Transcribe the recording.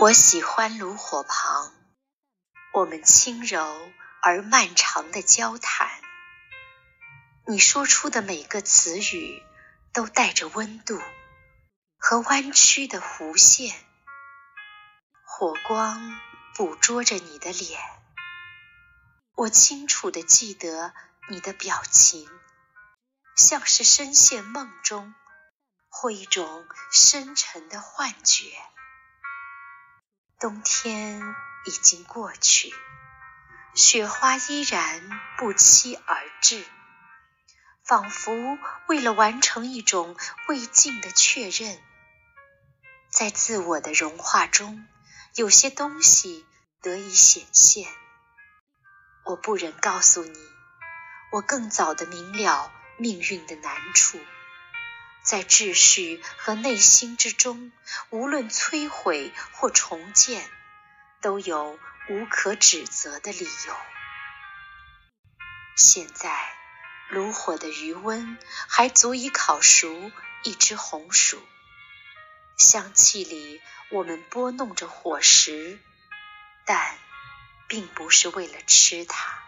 我喜欢炉火旁，我们轻柔而漫长的交谈。你说出的每个词语都带着温度和弯曲的弧线，火光捕捉着你的脸。我清楚地记得你的表情，像是深陷梦中或一种深沉的幻觉。冬天已经过去，雪花依然不期而至，仿佛为了完成一种未尽的确认。在自我的融化中，有些东西得以显现。我不忍告诉你，我更早的明了命运的难处。在秩序和内心之中，无论摧毁或重建，都有无可指责的理由。现在，炉火的余温还足以烤熟一只红薯，香气里我们拨弄着火石，但并不是为了吃它。